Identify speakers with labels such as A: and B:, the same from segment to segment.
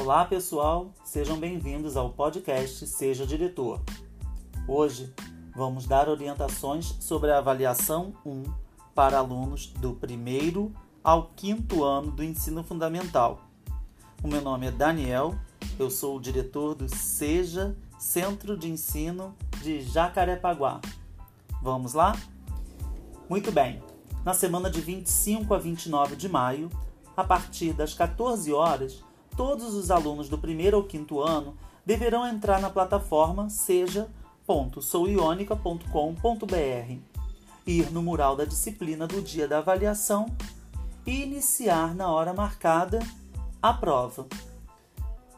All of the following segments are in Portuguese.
A: Olá pessoal, sejam bem-vindos ao podcast Seja Diretor. Hoje vamos dar orientações sobre a avaliação 1 para alunos do primeiro ao quinto ano do ensino fundamental. O meu nome é Daniel, eu sou o diretor do Seja Centro de Ensino de Jacarepaguá. Vamos lá? Muito bem. Na semana de 25 a 29 de maio, a partir das 14 horas, todos os alunos do primeiro ao quinto ano deverão entrar na plataforma seja.souionica.com.br, ir no mural da disciplina do dia da avaliação e iniciar na hora marcada a prova.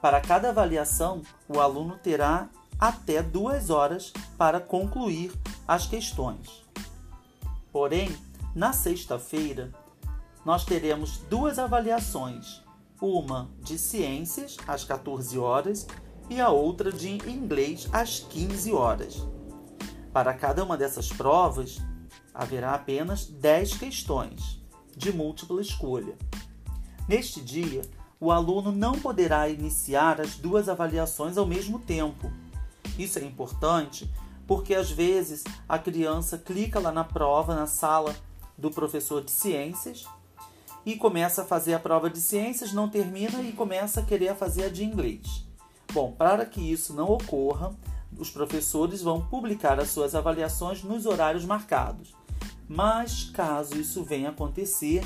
A: Para cada avaliação, o aluno terá até duas horas para concluir as questões. Porém, na sexta-feira, nós teremos duas avaliações uma de ciências às 14 horas e a outra de inglês às 15 horas. Para cada uma dessas provas, haverá apenas 10 questões de múltipla escolha. Neste dia, o aluno não poderá iniciar as duas avaliações ao mesmo tempo. Isso é importante porque às vezes a criança clica lá na prova, na sala do professor de ciências, e começa a fazer a prova de ciências, não termina e começa a querer fazer a de inglês. Bom, para que isso não ocorra, os professores vão publicar as suas avaliações nos horários marcados. Mas caso isso venha a acontecer,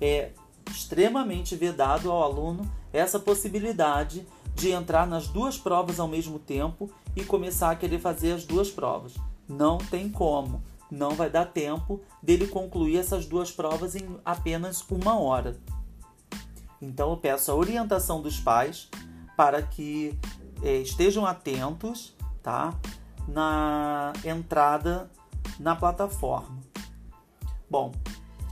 A: é extremamente vedado ao aluno essa possibilidade de entrar nas duas provas ao mesmo tempo e começar a querer fazer as duas provas. Não tem como não vai dar tempo dele concluir essas duas provas em apenas uma hora. Então eu peço a orientação dos pais para que é, estejam atentos, tá, na entrada na plataforma. Bom,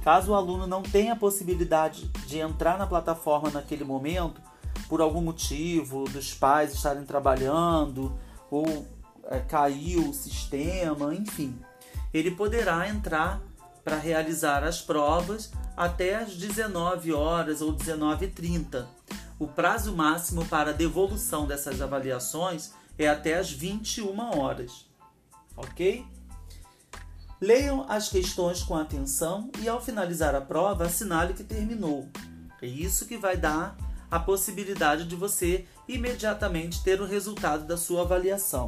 A: caso o aluno não tenha a possibilidade de entrar na plataforma naquele momento, por algum motivo, dos pais estarem trabalhando ou é, caiu o sistema, enfim, ele poderá entrar para realizar as provas até às 19 horas ou 19h30. O prazo máximo para devolução dessas avaliações é até às 21 horas. Ok? Leiam as questões com atenção e, ao finalizar a prova, assinale que terminou. É isso que vai dar a possibilidade de você imediatamente ter o resultado da sua avaliação.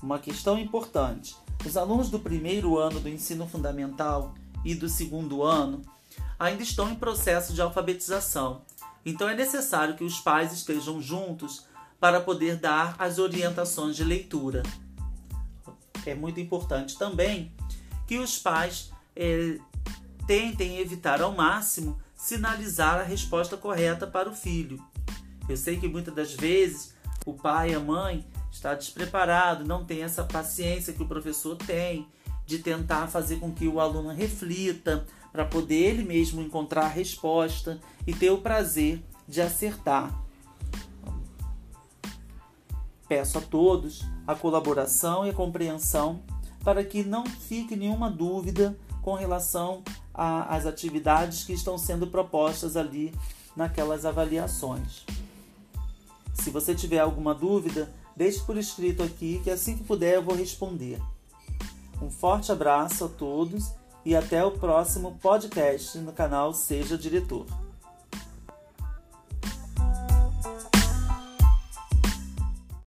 A: Uma questão importante: os alunos do primeiro ano do ensino fundamental e do segundo ano ainda estão em processo de alfabetização, então é necessário que os pais estejam juntos para poder dar as orientações de leitura. É muito importante também que os pais é, tentem evitar ao máximo sinalizar a resposta correta para o filho. Eu sei que muitas das vezes o pai e a mãe está despreparado, não tem essa paciência que o professor tem de tentar fazer com que o aluno reflita para poder ele mesmo encontrar a resposta e ter o prazer de acertar. Peço a todos a colaboração e a compreensão para que não fique nenhuma dúvida com relação às atividades que estão sendo propostas ali naquelas avaliações. Se você tiver alguma dúvida, Deixe por escrito aqui que assim que puder eu vou responder. Um forte abraço a todos e até o próximo podcast no canal Seja Diretor.